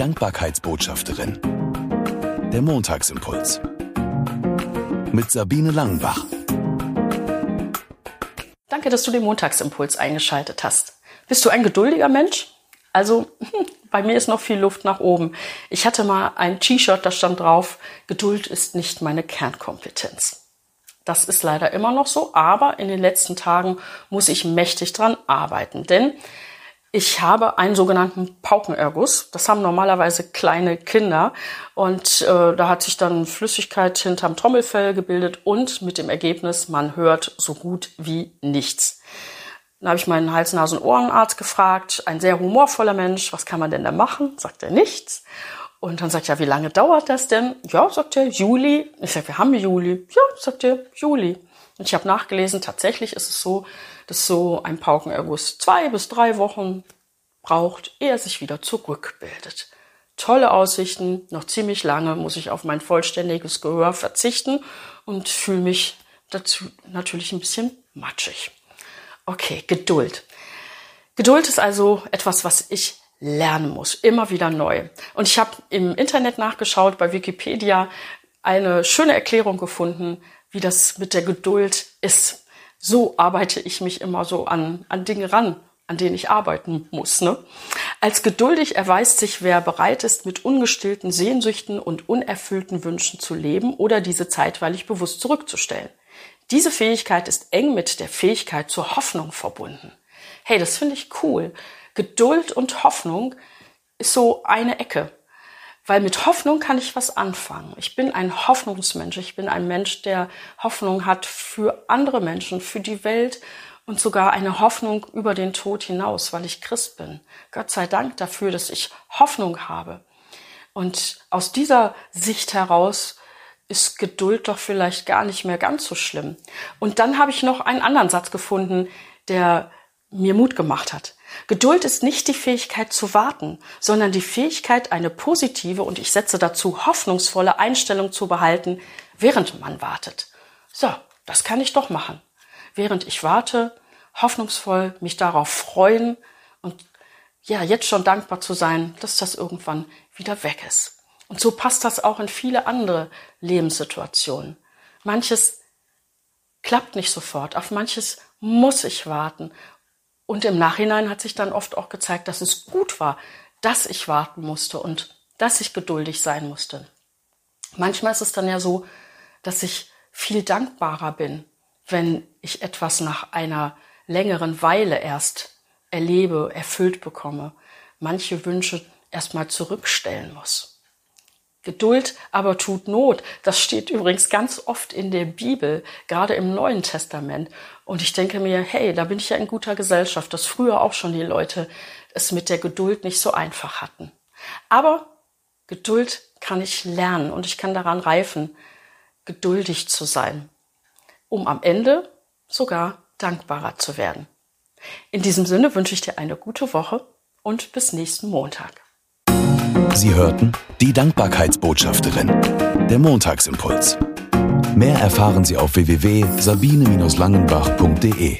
Dankbarkeitsbotschafterin. Der Montagsimpuls. Mit Sabine Langenbach. Danke, dass du den Montagsimpuls eingeschaltet hast. Bist du ein geduldiger Mensch? Also bei mir ist noch viel Luft nach oben. Ich hatte mal ein T-Shirt, da stand drauf, Geduld ist nicht meine Kernkompetenz. Das ist leider immer noch so, aber in den letzten Tagen muss ich mächtig dran arbeiten, denn ich habe einen sogenannten Paukenerguss. Das haben normalerweise kleine Kinder. Und äh, da hat sich dann Flüssigkeit hinterm Trommelfell gebildet und mit dem Ergebnis, man hört so gut wie nichts. Dann habe ich meinen Hals-, Nasen- Ohrenarzt gefragt, ein sehr humorvoller Mensch, was kann man denn da machen? Sagt er nichts. Und dann sagt er, wie lange dauert das denn? Ja, sagt er, Juli. Ich sage, wir haben Juli. Ja, sagt er, Juli. Und ich habe nachgelesen, tatsächlich ist es so, dass so ein Paukenerguss zwei bis drei Wochen braucht, ehe er sich wieder zurückbildet. Tolle Aussichten, noch ziemlich lange muss ich auf mein vollständiges Gehör verzichten und fühle mich dazu natürlich ein bisschen matschig. Okay, Geduld. Geduld ist also etwas, was ich lernen muss, immer wieder neu. Und ich habe im Internet nachgeschaut, bei Wikipedia eine schöne Erklärung gefunden, wie das mit der Geduld ist. So arbeite ich mich immer so an, an Dinge ran, an denen ich arbeiten muss. Ne? Als geduldig erweist sich, wer bereit ist, mit ungestillten Sehnsüchten und unerfüllten Wünschen zu leben oder diese zeitweilig bewusst zurückzustellen. Diese Fähigkeit ist eng mit der Fähigkeit zur Hoffnung verbunden. Hey, das finde ich cool. Geduld und Hoffnung ist so eine Ecke. Weil mit Hoffnung kann ich was anfangen. Ich bin ein Hoffnungsmensch. Ich bin ein Mensch, der Hoffnung hat für andere Menschen, für die Welt und sogar eine Hoffnung über den Tod hinaus, weil ich Christ bin. Gott sei Dank dafür, dass ich Hoffnung habe. Und aus dieser Sicht heraus ist Geduld doch vielleicht gar nicht mehr ganz so schlimm. Und dann habe ich noch einen anderen Satz gefunden, der mir Mut gemacht hat. Geduld ist nicht die Fähigkeit zu warten, sondern die Fähigkeit, eine positive und ich setze dazu hoffnungsvolle Einstellung zu behalten, während man wartet. So, das kann ich doch machen. Während ich warte, hoffnungsvoll mich darauf freuen und ja, jetzt schon dankbar zu sein, dass das irgendwann wieder weg ist. Und so passt das auch in viele andere Lebenssituationen. Manches klappt nicht sofort, auf manches muss ich warten und im Nachhinein hat sich dann oft auch gezeigt, dass es gut war, dass ich warten musste und dass ich geduldig sein musste. Manchmal ist es dann ja so, dass ich viel dankbarer bin, wenn ich etwas nach einer längeren Weile erst erlebe, erfüllt bekomme, manche Wünsche erstmal zurückstellen muss. Geduld aber tut Not. Das steht übrigens ganz oft in der Bibel, gerade im Neuen Testament. Und ich denke mir, hey, da bin ich ja in guter Gesellschaft, dass früher auch schon die Leute es mit der Geduld nicht so einfach hatten. Aber Geduld kann ich lernen und ich kann daran reifen, geduldig zu sein, um am Ende sogar dankbarer zu werden. In diesem Sinne wünsche ich dir eine gute Woche und bis nächsten Montag. Sie hörten die Dankbarkeitsbotschafterin, der Montagsimpuls. Mehr erfahren Sie auf www.sabine-langenbach.de.